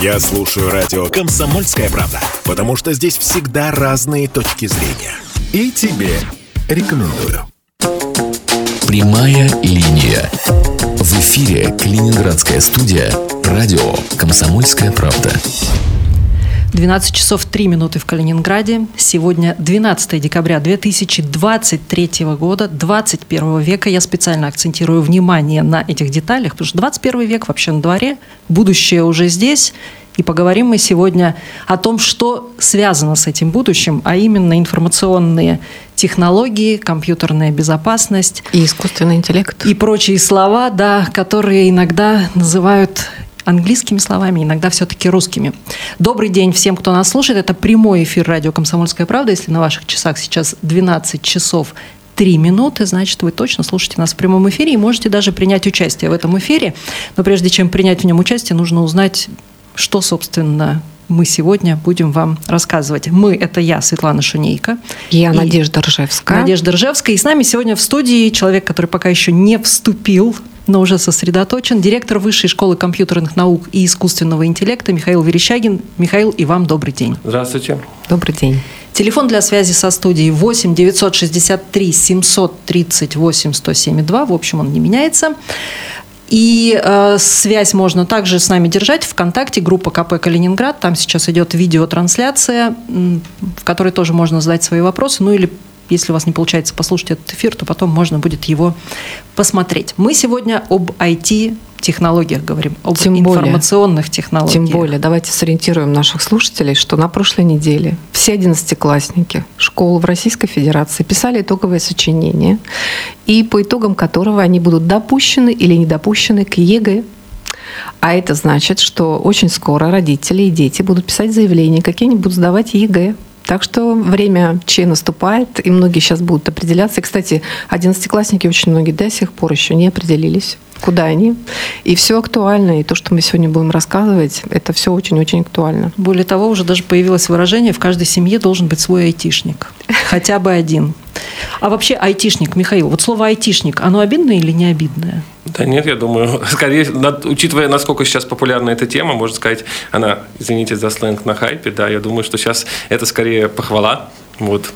Я слушаю радио «Комсомольская правда», потому что здесь всегда разные точки зрения. И тебе рекомендую. Прямая линия. В эфире Калининградская студия «Радио Комсомольская правда». 12 часов 3 минуты в Калининграде. Сегодня 12 декабря 2023 года, 21 века. Я специально акцентирую внимание на этих деталях, потому что 21 век вообще на дворе, будущее уже здесь. И поговорим мы сегодня о том, что связано с этим будущим, а именно информационные технологии, компьютерная безопасность. И искусственный интеллект. И прочие слова, да, которые иногда называют английскими словами, иногда все-таки русскими. Добрый день всем, кто нас слушает. Это прямой эфир радио «Комсомольская правда». Если на ваших часах сейчас 12 часов 3 минуты, значит, вы точно слушаете нас в прямом эфире и можете даже принять участие в этом эфире. Но прежде чем принять в нем участие, нужно узнать, что, собственно, мы сегодня будем вам рассказывать. Мы – это я, Светлана Шунейко. Я, Надежда Ржевская. Надежда Ржевская. И с нами сегодня в студии человек, который пока еще не вступил но уже сосредоточен. Директор Высшей школы компьютерных наук и искусственного интеллекта Михаил Верещагин. Михаил, и вам добрый день. Здравствуйте. Добрый день. Телефон для связи со студией 8 963 738 107 В общем, он не меняется. И э, связь можно также с нами держать ВКонтакте, группа КП Калининград. Там сейчас идет видеотрансляция, в которой тоже можно задать свои вопросы. Ну или если у вас не получается послушать этот эфир, то потом можно будет его посмотреть. Мы сегодня об IT технологиях говорим, об тем информационных более, технологиях. Тем более, давайте сориентируем наших слушателей, что на прошлой неделе все одиннадцатиклассники школ в Российской Федерации писали итоговое сочинение, и по итогам которого они будут допущены или не допущены к ЕГЭ. А это значит, что очень скоро родители и дети будут писать заявления, какие они будут сдавать ЕГЭ. Так что время Че наступает, и многие сейчас будут определяться. И, кстати, одиннадцатиклассники очень многие до сих пор еще не определились куда они. И все актуально. И то, что мы сегодня будем рассказывать, это все очень-очень актуально. Более того, уже даже появилось выражение, в каждой семье должен быть свой айтишник. Хотя бы один. А вообще айтишник, Михаил, вот слово айтишник, оно обидное или не обидное? Да нет, я думаю, скорее, учитывая, насколько сейчас популярна эта тема, можно сказать, она, извините за сленг, на хайпе, да, я думаю, что сейчас это скорее похвала, вот.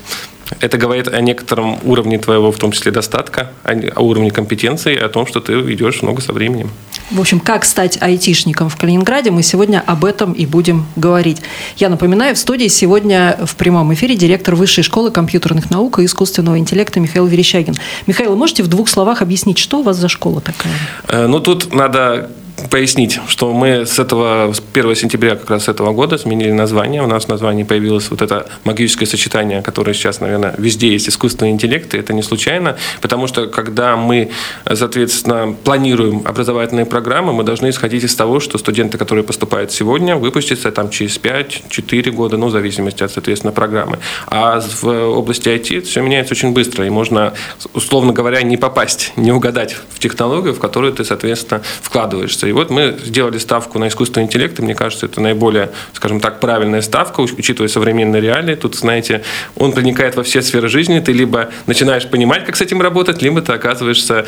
Это говорит о некотором уровне твоего, в том числе, достатка, о уровне компетенции, о том, что ты ведешь много со временем. В общем, как стать айтишником в Калининграде, мы сегодня об этом и будем говорить. Я напоминаю, в студии сегодня в прямом эфире директор Высшей школы компьютерных наук и искусственного интеллекта Михаил Верещагин. Михаил, можете в двух словах объяснить, что у вас за школа такая? Э, ну, тут надо пояснить, что мы с этого, с 1 сентября как раз этого года сменили название. У нас в названии появилось вот это магическое сочетание, которое сейчас, наверное, везде есть искусственный интеллект, и это не случайно, потому что когда мы, соответственно, планируем образовательные программы, мы должны исходить из того, что студенты, которые поступают сегодня, выпустятся там через 5-4 года, ну, в зависимости от, соответственно, программы. А в области IT все меняется очень быстро, и можно, условно говоря, не попасть, не угадать в технологию, в которую ты, соответственно, вкладываешься. И вот мы сделали ставку на искусственный интеллект, и мне кажется, это наиболее, скажем так, правильная ставка, учитывая современные реалии. Тут, знаете, он проникает во все сферы жизни, ты либо начинаешь понимать, как с этим работать, либо ты оказываешься,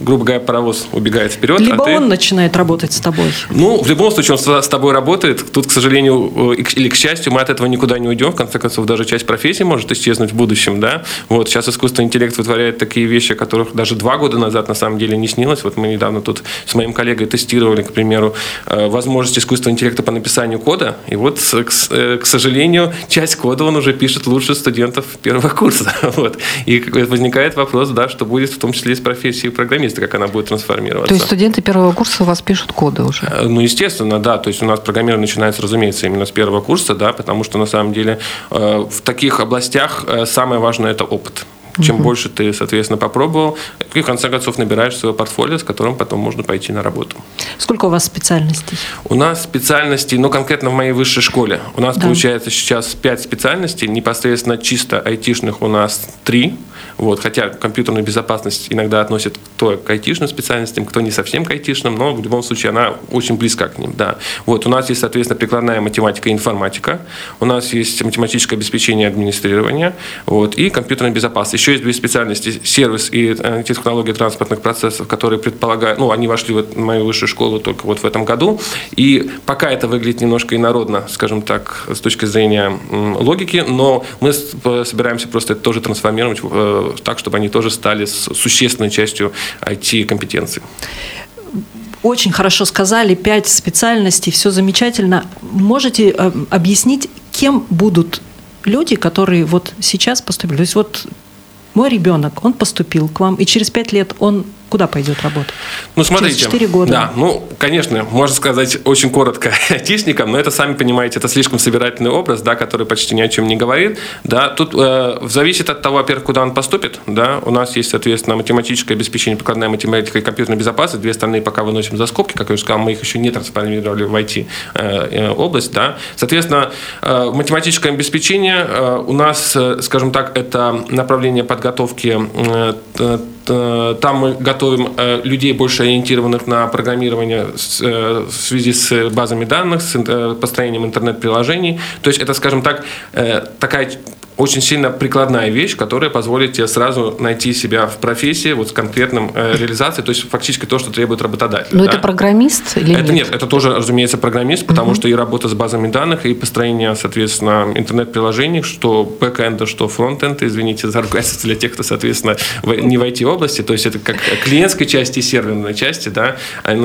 грубо говоря, паровоз убегает вперед. А либо а ты... он начинает работать с тобой. Ну, в любом случае, он с тобой работает. Тут, к сожалению, э, или к счастью, мы от этого никуда не уйдем. В конце концов, даже часть профессии может исчезнуть в будущем, да. Вот, сейчас искусственный интеллект вытворяет такие вещи, которых даже два года назад на самом деле не снилось. Вот мы недавно тут с моим коллегой тестировали тестировали, к примеру, э, возможность искусственного интеллекта по написанию кода. И вот, к, э, к сожалению, часть кода он уже пишет лучше студентов первого курса. Вот. И возникает вопрос, да, что будет в том числе и с профессией программиста, как она будет трансформироваться. То есть студенты первого курса у вас пишут коды уже? Э, ну, естественно, да. То есть у нас программирование начинается, разумеется, именно с первого курса, да, потому что на самом деле в таких областях самое важное – это опыт. Чем угу. больше ты, соответственно, попробовал, и в конце концов набираешь свое портфолио, с которым потом можно пойти на работу. Сколько у вас специальностей? У нас специальностей, ну, конкретно в моей высшей школе. У нас да. получается сейчас пять специальностей, непосредственно чисто айтишных у нас три. Вот, хотя компьютерную безопасность иногда относят кто к айтишным специальностям, кто не совсем к айтишным, но в любом случае она очень близка к ним. Да. Вот, у нас есть, соответственно, прикладная математика и информатика, у нас есть математическое обеспечение и администрирование вот, и компьютерная безопасность. Еще есть две специальности – сервис и э, технология транспортных процессов, которые предполагают, ну, они вошли в мою высшую школу только вот в этом году, и пока это выглядит немножко инородно, скажем так, с точки зрения логики, но мы собираемся просто это тоже трансформировать э, так, чтобы они тоже стали существенной частью IT-компетенций. Очень хорошо сказали, пять специальностей, все замечательно. Можете э, объяснить, кем будут люди, которые вот сейчас поступили? То есть вот мой ребенок, он поступил к вам, и через пять лет он куда пойдет работать? Ну, смотрите. Через 4 года. Да, ну, конечно, можно сказать очень коротко айтишникам, но это, сами понимаете, это слишком собирательный образ, да, который почти ни о чем не говорит. Да, тут э, зависит от того, во-первых, куда он поступит. Да, у нас есть, соответственно, математическое обеспечение, прикладная математика и компьютерная безопасность. Две остальные пока выносим за скобки, как я уже сказал, мы их еще не трансформировали в IT-область. Э, э, да. Соответственно, э, математическое обеспечение э, у нас, э, скажем так, это направление подготовки Э, там мы готовим э, людей, больше ориентированных на программирование э, в связи с базами данных, с построением интернет-приложений. То есть это, скажем так, такая очень сильно прикладная вещь, которая позволит тебе сразу найти себя в профессии вот с конкретным э, реализацией, то есть фактически то, что требует работодатель. Но да? это программист или это нет? нет? Это тоже, разумеется, программист, потому угу. что и работа с базами данных, и построение, соответственно, интернет-приложений, что бэкэнда, что фронтенда, извините за ругательство для тех, кто, соответственно, в, не в IT-области, то есть это как клиентской части и серверной части, да,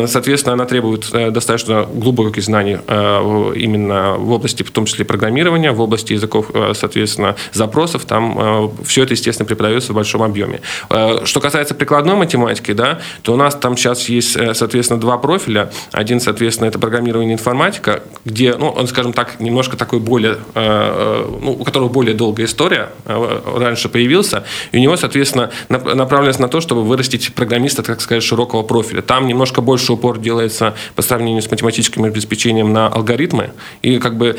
соответственно, она требует э, достаточно глубоких знаний э, именно в области, в том числе программирования, в области языков, э, соответственно, запросов, там э, все это, естественно, преподается в большом объеме. Э, что касается прикладной математики, да, то у нас там сейчас есть, э, соответственно, два профиля. Один, соответственно, это программирование информатика, где, ну, он, скажем так, немножко такой более, ну, у которого более долгая история раньше появился, и у него, соответственно, направленность на то, чтобы вырастить программиста, так сказать, широкого профиля. Там немножко больше упор делается по сравнению с математическим обеспечением на алгоритмы, и как бы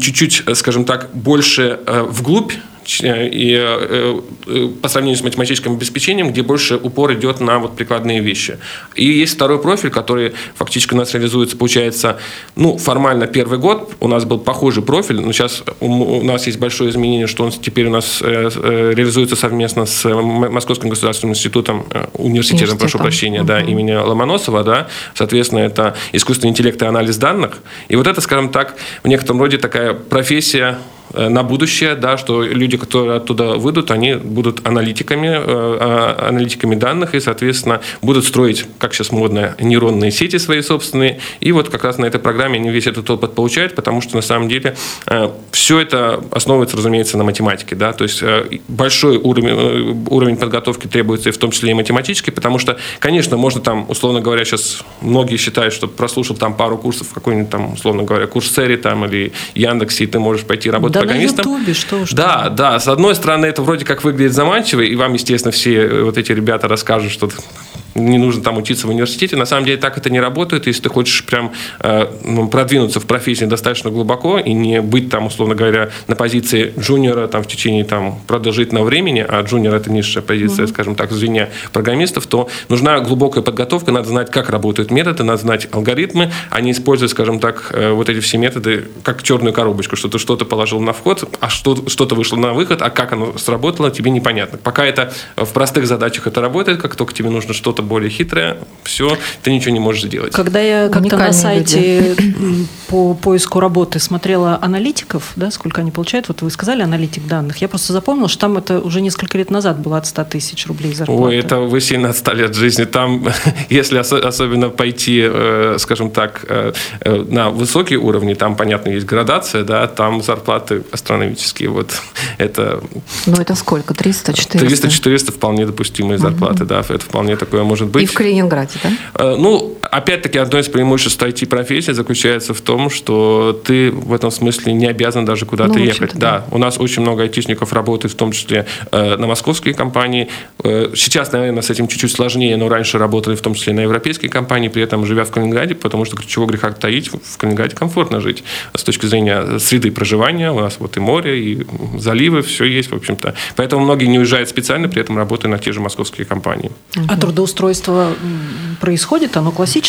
чуть-чуть, скажем так, больше в вглубь и э, э, по сравнению с математическим обеспечением, где больше упор идет на вот прикладные вещи. И есть второй профиль, который фактически у нас реализуется, получается, ну, формально первый год у нас был похожий профиль, но сейчас у нас есть большое изменение, что он теперь у нас э, реализуется совместно с Московским государственным институтом, университетом, прошу прощения, угу. да, имени Ломоносова, да, соответственно, это искусственный интеллект и анализ данных. И вот это, скажем так, в некотором роде такая профессия Э, на будущее, да, что люди, которые оттуда выйдут, они будут аналитиками, э, а, аналитиками данных и, соответственно, будут строить, как сейчас модно, нейронные сети свои собственные. И вот как раз на этой программе они весь этот опыт получают, потому что на самом деле э, все это основывается, разумеется, на математике. Да? То есть большой уровень, уровень подготовки требуется, в том числе и математический, потому что, конечно, можно там, условно говоря, сейчас многие считают, что прослушал там пару курсов, какой-нибудь там, условно говоря, курс Сери там или Яндексе, и ты можешь пойти работать да программистом. на Ютубе, что уж Да, там. Да. С одной стороны, это вроде как выглядит заманчиво, и вам, естественно, все э, вот эти ребята расскажут, что не нужно там учиться в университете. На самом деле так это не работает. Если ты хочешь прям э, ну, продвинуться в профессии достаточно глубоко и не быть там, условно говоря, на позиции джуниора там, в течение там, продолжительного времени, а джуниор это низшая позиция, mm-hmm. скажем так, в звене программистов, то нужна глубокая подготовка, надо знать, как работают методы, надо знать алгоритмы, а не использовать, скажем так, э, вот эти все методы как черную коробочку, что ты что-то положил на вход, а что, что-то вышло на выход, а как оно сработало, тебе непонятно. Пока это в простых задачах это работает, как только тебе нужно что-то более хитрое, все, ты ничего не можешь сделать. Когда я как-то на сайте люди. по поиску работы смотрела аналитиков, да, сколько они получают, вот вы сказали аналитик данных, я просто запомнила, что там это уже несколько лет назад было от 100 тысяч рублей зарплата. Ой, это вы сильно отстали от жизни. Там, если особенно пойти, э, скажем так, э, э, на высокие уровни, там, понятно, есть градация, да, там зарплаты астрономические. Вот это... Ну, это сколько? 300-400? 300-400 вполне допустимые зарплаты, угу. да, это вполне такое может быть. И в Калининграде, да? Ну, опять-таки, одно из преимуществ IT-профессии заключается в том, что ты в этом смысле не обязан даже куда-то ну, ехать. Да. да, у нас очень много айтишников работает, в том числе э, на московские компании. Э, сейчас, наверное, с этим чуть-чуть сложнее, но раньше работали в том числе на европейские компании, при этом живя в Калининграде, потому что ключевого греха таить, в Калининграде комфортно жить с точки зрения среды проживания. У нас вот и море, и заливы, все есть, в общем-то. Поэтому многие не уезжают специально, при этом работая на те же московские компании. А трудоустройство происходит? Оно классическое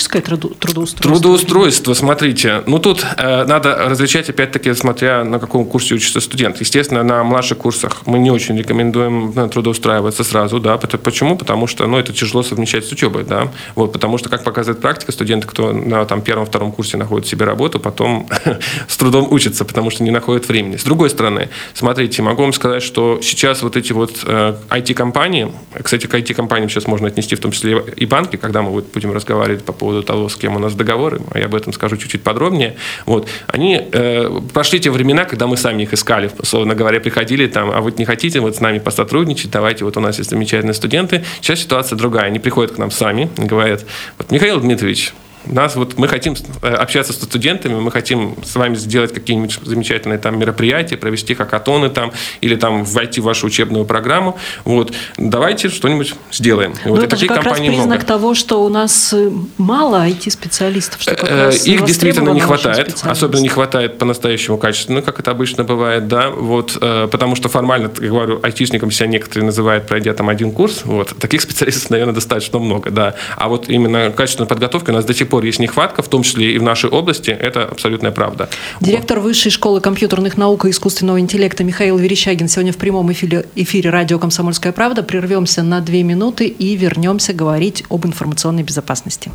трудоустройство? Трудоустройство, смотрите. Ну, тут э, надо различать, опять-таки, смотря на каком курсе учится студент. Естественно, на младших курсах мы не очень рекомендуем ну, трудоустраиваться сразу, да. Почему? Потому что, ну, это тяжело совмещать с учебой, да. Вот, потому что, как показывает практика, студенты, кто на там, первом-втором курсе находит себе работу, потом с трудом учатся, потому что не находят времени. С другой стороны, смотрите, могу вам сказать, что сейчас вот эти вот э, IT-компании, кстати, к IT-компаниям сейчас можно отнести в том числе и банки, когда мы будем разговаривать по поводу того, с кем у нас договоры, а я об этом скажу чуть-чуть подробнее, вот, они э, прошли те времена, когда мы сами их искали, условно говоря, приходили там, а вы не хотите вот с нами посотрудничать, давайте, вот у нас есть замечательные студенты. Сейчас ситуация другая, они приходят к нам сами, говорят, вот, Михаил Дмитриевич, нас вот мы хотим э, общаться со студентами, мы хотим с вами сделать какие-нибудь замечательные там мероприятия, провести хакатоны там или там войти в вашу учебную программу. Вот давайте что-нибудь сделаем. Ну, вот, это же как раз признак много. того, что у нас э, мало IT-специалистов. Что э, Их действительно не хватает, особенно не хватает по-настоящему качественно, как это обычно бывает, да. Вот потому что формально, я говорю, айтишником себя некоторые называют, пройдя там один курс. Вот таких специалистов, наверное, достаточно много, да. А вот именно качественная подготовка у нас до сих пор есть нехватка, в том числе и в нашей области, это абсолютная правда. Директор Высшей школы компьютерных наук и искусственного интеллекта Михаил Верещагин сегодня в прямом эфире, эфире радио «Комсомольская правда». Прервемся на две минуты и вернемся говорить об информационной безопасности.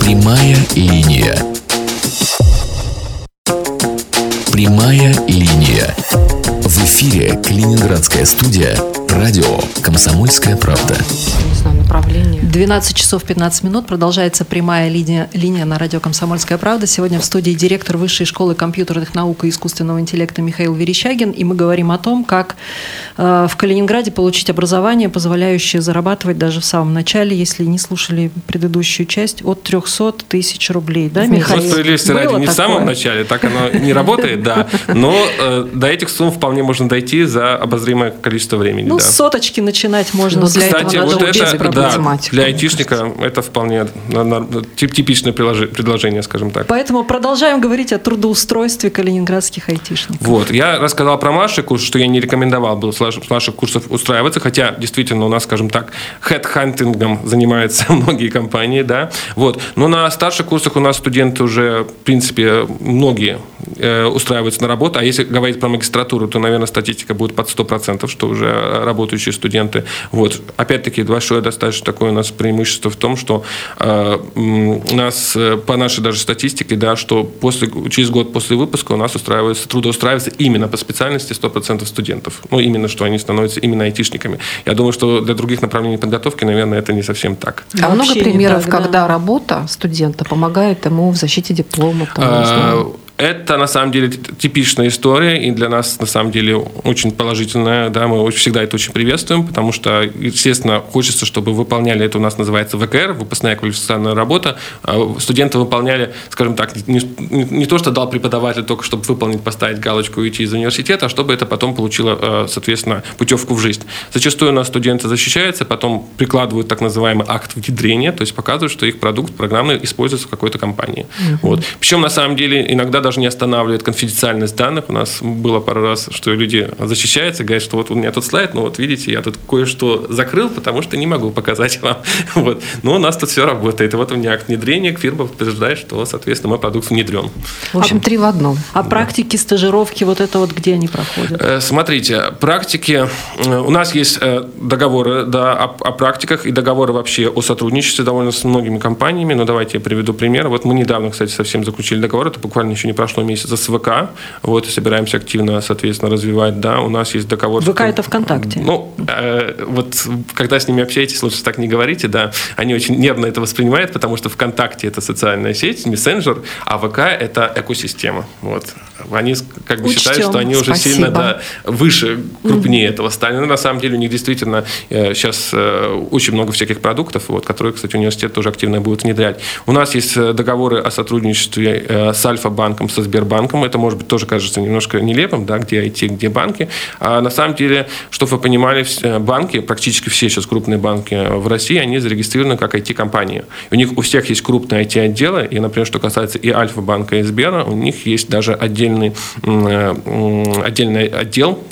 Прямая линия. Прямая линия. В эфире Калининградская студия радио «Комсомольская правда». 12 часов 15 минут. Продолжается прямая линия, линия на радио «Комсомольская правда». Сегодня в студии директор Высшей школы компьютерных наук и искусственного интеллекта Михаил Верещагин. И мы говорим о том, как э, в Калининграде получить образование, позволяющее зарабатывать даже в самом начале, если не слушали предыдущую часть, от 300 тысяч рублей. Да, Михаил? Ну, справедливости ради, не в самом начале, так оно не работает, да. Но э, до этих сумм вполне можно дойти за обозримое количество времени. Ну, с соточки начинать можно. Ну, для Кстати, этого вот это, да, математику. Для айтишника это вполне типичное предложение, скажем так. Поэтому продолжаем говорить о трудоустройстве калининградских айтишников. Вот. Я рассказал про наши курсы, что я не рекомендовал бы с наших курсов устраиваться, хотя действительно у нас, скажем так, хедхантингом занимаются многие компании, да. Вот. Но на старших курсах у нас студенты уже, в принципе, многие э, устраиваются на работу, а если говорить про магистратуру, то, наверное, статистика будет под 100%, что уже работающие студенты. Вот. Опять-таки, большое достаточно такое у нас преимущество в том, что э, у нас э, по нашей даже статистике, да, что после, через год после выпуска у нас устраивается, трудоустраивается именно по специальности 100% студентов. Ну, именно что они становятся именно айтишниками. Я думаю, что для других направлений подготовки, наверное, это не совсем так. А много примеров, так, да. когда работа студента помогает ему в защите диплома? Там, а, это на самом деле типичная история, и для нас на самом деле очень положительная. Да, мы всегда это очень приветствуем, потому что, естественно, хочется, чтобы выполняли, это у нас называется ВКР, выпускная квалификационная работа. А студенты выполняли, скажем так, не, не то, что дал преподаватель только, чтобы выполнить, поставить галочку и уйти из университета, а чтобы это потом получило, э, соответственно, путевку в жизнь. Зачастую у нас студенты защищаются, потом прикладывают так называемый акт внедрения, то есть показывают, что их продукт программный используется в какой-то компании. Mm-hmm. Вот. Причем, на самом деле, иногда даже не останавливает конфиденциальность данных. У нас было пару раз, что люди защищаются, говорят, что вот у меня тут слайд, но вот видите, я тут кое-что закрыл, потому что не могу показать вам. Вот. Но у нас тут все работает. И вот у меня акт внедрения, фирма подтверждает, что, соответственно, мой продукт внедрен. В общем, три в одном. А да. практики, стажировки, вот это вот где они проходят? Э, смотрите, практики, э, у нас есть э, договоры да, о, о практиках и договоры вообще о сотрудничестве довольно с многими компаниями. Но давайте я приведу пример. Вот мы недавно, кстати, совсем заключили договор, это буквально еще не прошло месяца с ВК. Вот, и собираемся активно, соответственно, развивать. Да, у нас есть договор. ВК это ВКонтакте. Ну, э, вот когда с ними общаетесь, лучше так не говорите, да. Они очень нервно это воспринимают, потому что ВКонтакте это социальная сеть, мессенджер, а ВК это экосистема. Вот. Они как бы Учтем. считают, что они уже Спасибо. сильно да, выше, крупнее этого стали. Но на самом деле у них действительно э, сейчас э, очень много всяких продуктов, вот, которые, кстати, университет тоже активно будет внедрять. У нас есть э, договоры о сотрудничестве э, с Альфа-банком, со Сбербанком. Это, может быть, тоже кажется немножко нелепым, да, где IT, где банки. А на самом деле, чтобы вы понимали, банки, практически все сейчас крупные банки в России, они зарегистрированы как IT-компании. У них у всех есть крупные IT-отделы, и, например, что касается и Альфа-банка, и Сбера, у них есть даже отдельный, э, отдельный отдел,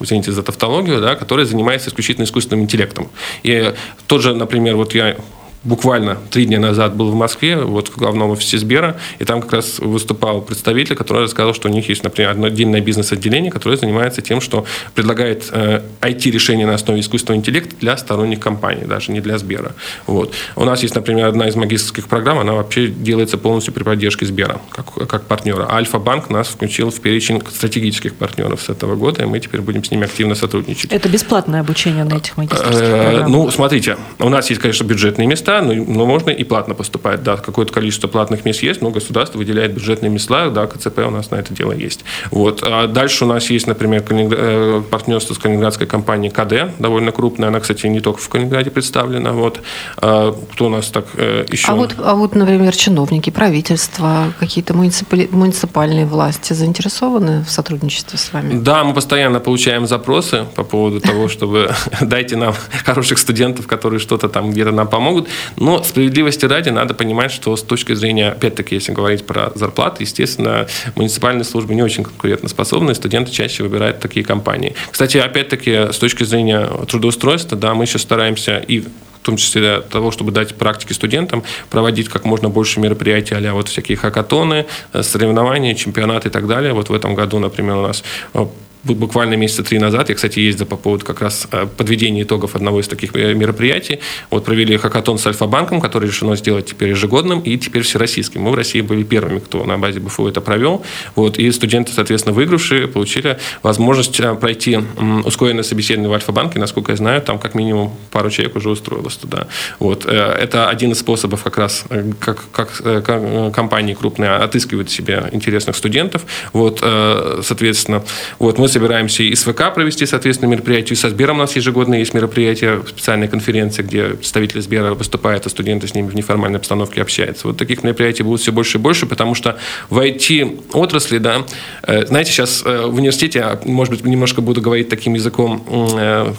извините за тавтологию, да, который занимается исключительно искусственным интеллектом. И тот же, например, вот я буквально три дня назад был в Москве, вот в главном офисе Сбера, и там как раз выступал представитель, который рассказал, что у них есть, например, одно отдельное бизнес-отделение, которое занимается тем, что предлагает э, IT-решения на основе искусственного интеллекта для сторонних компаний, даже не для Сбера. Вот. У нас есть, например, одна из магистрских программ, она вообще делается полностью при поддержке Сбера, как, как партнера. Альфа-банк нас включил в перечень стратегических партнеров с этого года, и мы теперь будем с ними активно сотрудничать. Это бесплатное обучение на этих магистрских Э, программах. Ну, смотрите, у нас есть, конечно, бюджетные места, но, но можно и платно поступать. Да, какое-то количество платных мест есть, но государство выделяет бюджетные места, да, КЦП у нас на это дело есть. Вот. А дальше у нас есть, например, э, партнерство с калининградской компанией КД, довольно крупная, она, кстати, не только в Калининграде представлена. Вот. А Кто у нас так э, еще? А вот, а вот, например, чиновники, правительство, какие-то муниципали- муниципальные власти заинтересованы в сотрудничестве с вами? Да, мы постоянно получаем запросы по поводу того, чтобы дайте нам хороших студентов, которые что-то там где-то нам помогут. Но справедливости ради надо понимать, что с точки зрения, опять-таки, если говорить про зарплаты, естественно, муниципальные службы не очень конкурентоспособны, студенты чаще выбирают такие компании. Кстати, опять-таки, с точки зрения трудоустройства, да, мы сейчас стараемся и в том числе для того, чтобы дать практики студентам, проводить как можно больше мероприятий, а вот всякие хакатоны, э, соревнования, чемпионаты и так далее. Вот в этом году, например, у нас э, буквально месяца три назад, я, кстати, ездил по поводу как раз э, подведения итогов одного из таких э, мероприятий. Вот провели хакатон с Альфа-банком, который решено сделать теперь ежегодным и теперь всероссийским. Мы в России были первыми, кто на базе БФУ это провел. Вот, и студенты, соответственно, выигравшие, получили возможность э, пройти ускоренное собеседование в Альфа-банке. Насколько я знаю, там как минимум пару человек уже устроилось туда. Вот, это один из способов как раз, как, как э, компании крупные отыскивают себе интересных студентов. Вот, соответственно, вот мы собираемся и с ВК провести, соответственно, мероприятие. И со Сбером у нас ежегодно есть мероприятие, специальная конференция, где представители Сбера выступают, а студенты с ними в неформальной обстановке общаются. Вот таких мероприятий будет все больше и больше, потому что в IT-отрасли, да, э, знаете, сейчас э, в университете, а, может быть, немножко буду говорить таким языком э,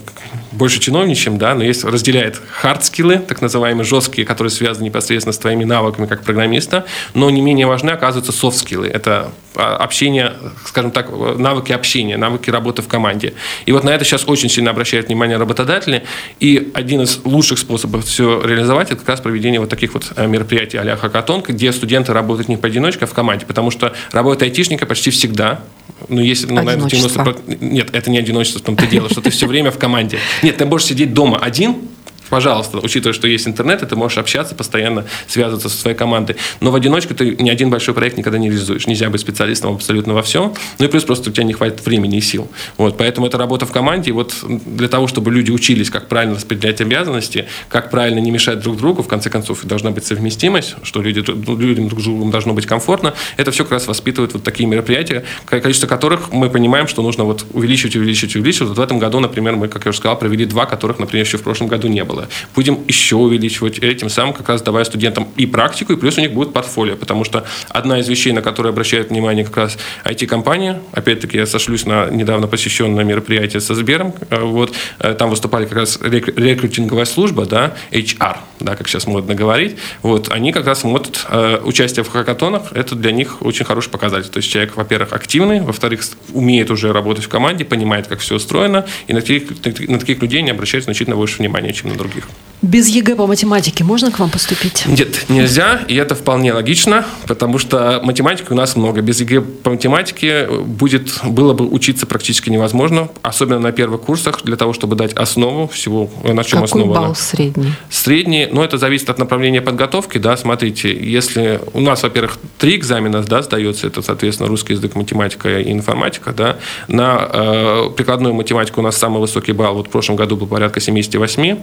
больше чиновничьим, да, но есть разделяет hard skill ы, так называемые жесткие, которые связаны непосредственно с твоими навыками как программиста, но не менее важны оказываются софт-скиллы. Это а, общение, скажем так, навыки общения, навыки работы в команде. И вот на это сейчас очень сильно обращают внимание работодатели. И один из лучших способов все реализовать, это как раз проведение вот таких вот э, мероприятий а-ля хакатон, где студенты работают не поодиночке, а в команде. Потому что работа айтишника почти всегда, ну, если, ну, наверное, Одиночество. 90%, нет, это не одиночество в том-то дело, что ты все время в команде. Нет, ты можешь сидеть дома один, пожалуйста, учитывая, что есть интернет, и ты можешь общаться, постоянно связываться со своей командой. Но в одиночку ты ни один большой проект никогда не реализуешь. Нельзя быть специалистом абсолютно во всем. Ну и плюс просто у тебя не хватит времени и сил. Вот, поэтому это работа в команде. И вот для того, чтобы люди учились, как правильно распределять обязанности, как правильно не мешать друг другу, в конце концов, должна быть совместимость, что люди, людям друг с другом должно быть комфортно. Это все как раз воспитывает вот такие мероприятия, количество которых мы понимаем, что нужно вот увеличивать, увеличивать, увеличивать. Вот в этом году, например, мы, как я уже сказал, провели два, которых, например, еще в прошлом году не было. Будем еще увеличивать, этим самым как раз давая студентам и практику, и плюс у них будет портфолио, потому что одна из вещей, на которые обращают внимание как раз IT-компания, опять-таки я сошлюсь на недавно посещенное мероприятие со Сбером, э, вот, э, там выступали как раз рек- рекрутинговая служба, да, HR, да, как сейчас модно говорить, вот, они как раз смотрят э, участие в хакатонах, это для них очень хороший показатель, то есть человек, во-первых, активный, во-вторых, умеет уже работать в команде, понимает, как все устроено, и на таких, на таких людей не обращают значительно больше внимания, чем на других. Thank you. Без ЕГЭ по математике можно к вам поступить? Нет, нельзя, и это вполне логично, потому что математики у нас много. Без ЕГЭ по математике будет, было бы учиться практически невозможно, особенно на первых курсах, для того, чтобы дать основу всего, на чем Какой основано. балл средний? Средний, ну, это зависит от направления подготовки, да, смотрите, если у нас, во-первых, три экзамена, да, сдается, это, соответственно, русский язык, математика и информатика, да, на э, прикладную математику у нас самый высокий балл, вот в прошлом году был порядка 78,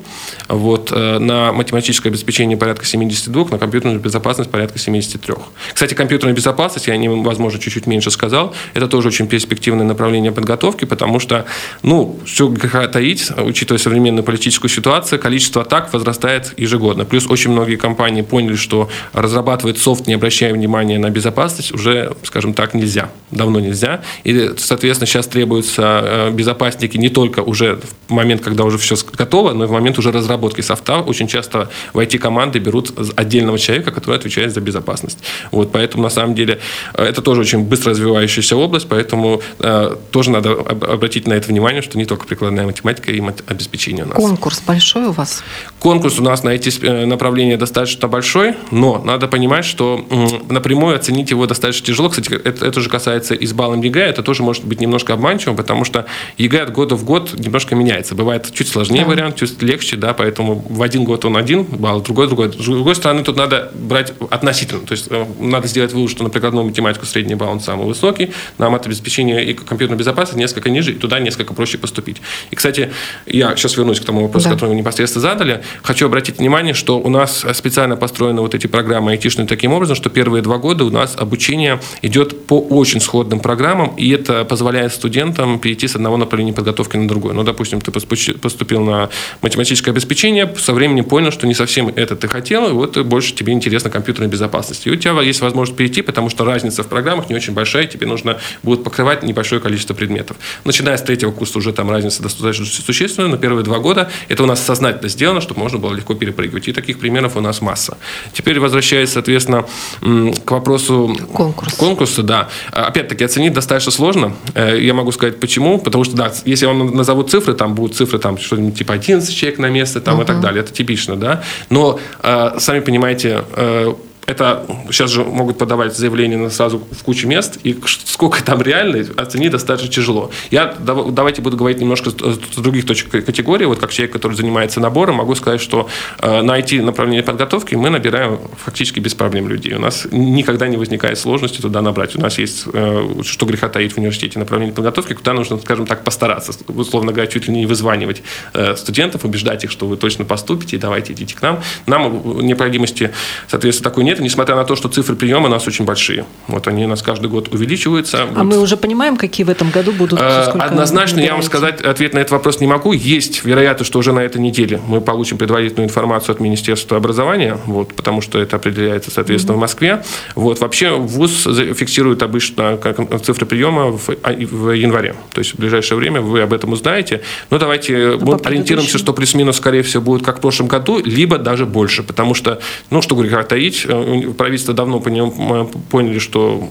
вот, э, на математическое обеспечение порядка 72, на компьютерную безопасность порядка 73. Кстати, компьютерная безопасность, я о возможно, чуть-чуть меньше сказал, это тоже очень перспективное направление подготовки, потому что, ну, все греха таить, учитывая современную политическую ситуацию, количество атак возрастает ежегодно. Плюс очень многие компании поняли, что разрабатывать софт, не обращая внимания на безопасность, уже, скажем так, нельзя. Давно нельзя. И, соответственно, сейчас требуются э, безопасники не только уже в момент, когда уже все готово, но и в момент уже разработки софта. Очень часто в IT-команды берут отдельного человека, который отвечает за безопасность. Вот, поэтому, на самом деле, э, это тоже очень быстро развивающаяся область, поэтому э, тоже надо обратить на это внимание, что не только прикладная математика и обеспечение у нас. Конкурс большой у вас? Конкурс у нас на эти э, направления достаточно большой, но надо понимать, что напрямую оценить его достаточно тяжело. Кстати, это, это же касается и с баллом ЕГЭ, это тоже может быть немножко обманчивым, потому что ЕГЭ от года в год немножко меняется. Бывает чуть сложнее да. вариант, чуть легче, да, поэтому в один год он один балл, другой другой. С другой стороны, тут надо брать относительно. То есть э, надо сделать вывод, что на прикладную математику средний балл он самый высокий, на обеспечение и компьютерной безопасности несколько ниже, и туда несколько проще поступить. И, кстати, я сейчас вернусь к тому вопросу, да. который вы непосредственно задали. Хочу обратить внимание, что у нас специально построены вот эти программы айтишные таким образом, что первые два года у нас обучение идет по очень сходным программам, и это позволяет студентам перейти с одного направления подготовки на другое. Ну, допустим, ты поступил на математическое обеспечение, со временем понял, что не совсем это ты хотел, и вот больше тебе интересна компьютерная безопасность. И у тебя есть возможность перейти, потому что разница в программах не очень большая, тебе нужно будет покрывать небольшое количество предметов. Начиная с третьего курса уже там разница достаточно существенная, но первые два года это у нас сознательно сделано, чтобы можно было легко перепрыгивать. И таких примеров у нас масса. Теперь возвращаясь, соответственно, к вопросу Конкурс. конкурса, да. Опять-таки, оценить достаточно сложно. Э, я могу сказать, почему. Потому что, да, если я вам назову цифры, там будут цифры, там, что-нибудь типа 11 человек на место, там, uh-huh. и так далее. Это типично, да. Но, э, сами понимаете, э, это сейчас же могут подавать заявление сразу в кучу мест, и сколько там реально, оценить достаточно тяжело. Я давайте буду говорить немножко с других точек категории. Вот как человек, который занимается набором, могу сказать, что э, на IT-направление подготовки мы набираем фактически без проблем людей. У нас никогда не возникает сложности туда набрать. У нас есть, э, что греха таит в университете, направление подготовки, куда нужно, скажем так, постараться. Условно говоря, чуть ли не вызванивать э, студентов, убеждать их, что вы точно поступите, и давайте идите к нам. Нам необходимости, соответственно, такой нет это несмотря на то, что цифры приема у нас очень большие. Вот они у нас каждый год увеличиваются. А вот. мы уже понимаем, какие в этом году будут? Э, однозначно я вам сказать ответ на этот вопрос не могу. Есть вероятность, что уже на этой неделе мы получим предварительную информацию от Министерства образования, вот, потому что это определяется, соответственно, mm-hmm. в Москве. Вот, вообще ВУЗ фиксирует обычно цифры приема в, а, в январе. То есть в ближайшее время вы об этом узнаете. Но давайте ну, ориентируемся, что плюс-минус, скорее всего, будет как в прошлом году, либо даже больше. Потому что, ну, что говорить, таить, э, правительство давно поняли, что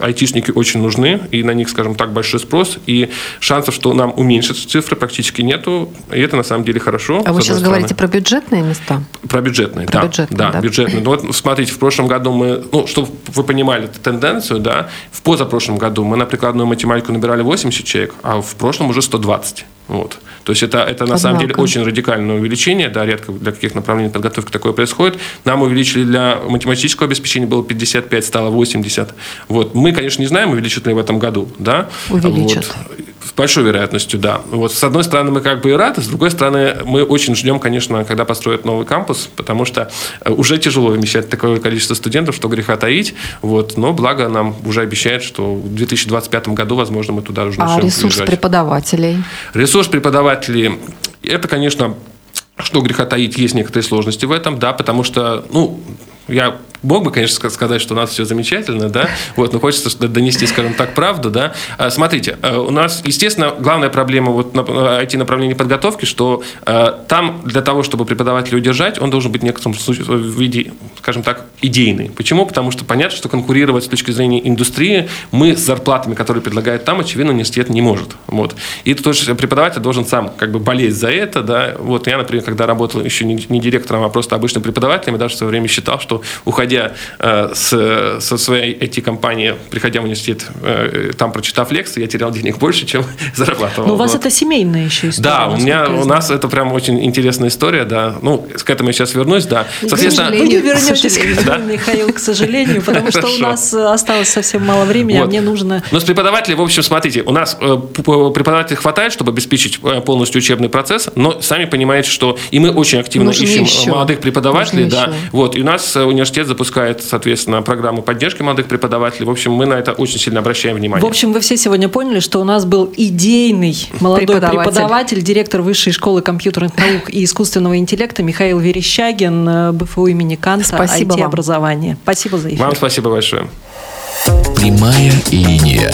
айтишники очень нужны, и на них, скажем так, большой спрос, и шансов, что нам уменьшатся цифры, практически нету, и это на самом деле хорошо. А вы сейчас стороны. говорите про бюджетные места? Про бюджетные, про да. Бюджетные, да, да. бюджетные. Ну, вот смотрите, в прошлом году мы, ну, чтобы вы понимали эту тенденцию, да, в позапрошлом году мы на прикладную математику набирали 80 человек, а в прошлом уже 120. Вот. То есть это, это на Однако. самом деле очень радикальное увеличение, да, редко для каких направлений подготовки такое происходит. Нам увеличили для математического обеспечения было 55, стало 80. Вот. Мы, конечно, не знаем, увеличат ли в этом году, да. Увеличат. Вот. С большой вероятностью, да. Вот с одной стороны, мы как бы и рады, с другой стороны, мы очень ждем, конечно, когда построят новый кампус, потому что э, уже тяжело вмещать такое количество студентов, что греха таить. Вот. Но благо нам уже обещают, что в 2025 году, возможно, мы туда уже начнем А ресурс приезжать. преподавателей? Ресурс преподавателей, это, конечно, что греха таить, есть некоторые сложности в этом, да, потому что, ну, я мог бы, конечно, сказать, что у нас все замечательно, да, вот, но хочется донести, скажем так, правду, да. А, смотрите, э, у нас, естественно, главная проблема вот на IT-направлении подготовки, что э, там для того, чтобы преподавателя удержать, он должен быть в некотором виде, скажем так, идейный. Почему? Потому что понятно, что конкурировать с точки зрения индустрии мы с зарплатами, которые предлагают там, очевидно, университет не может. Вот. И тоже преподаватель должен сам как бы болеть за это, да. Вот я, например, когда работал еще не директором, а просто обычным преподавателем, я даже в свое время считал, что что уходя э, с, со своей IT-компании, приходя в университет, э, там прочитав лекции, я терял денег больше, чем зарабатывал. Но у вас вот. это семейная еще история. Да, у меня, у нас это прям очень интересная история, да. Ну, к этому я сейчас вернусь, да. Соответственно, вы не вернетесь, да? Михаил, к сожалению, потому что у нас осталось совсем мало времени, а мне нужно... Но с преподавателей, в общем, смотрите, у нас преподавателей хватает, чтобы обеспечить полностью учебный процесс, но сами понимаете, что и мы очень активно ищем молодых преподавателей, да. Вот, и у нас университет запускает, соответственно, программу поддержки молодых преподавателей. В общем, мы на это очень сильно обращаем внимание. В общем, вы все сегодня поняли, что у нас был идейный молодой преподаватель, преподаватель директор Высшей школы компьютерных наук и искусственного интеллекта Михаил Верещагин, э, БФУ имени Канта, спасибо IT-образование. Спасибо за эфир. Вам спасибо большое. Прямая линия.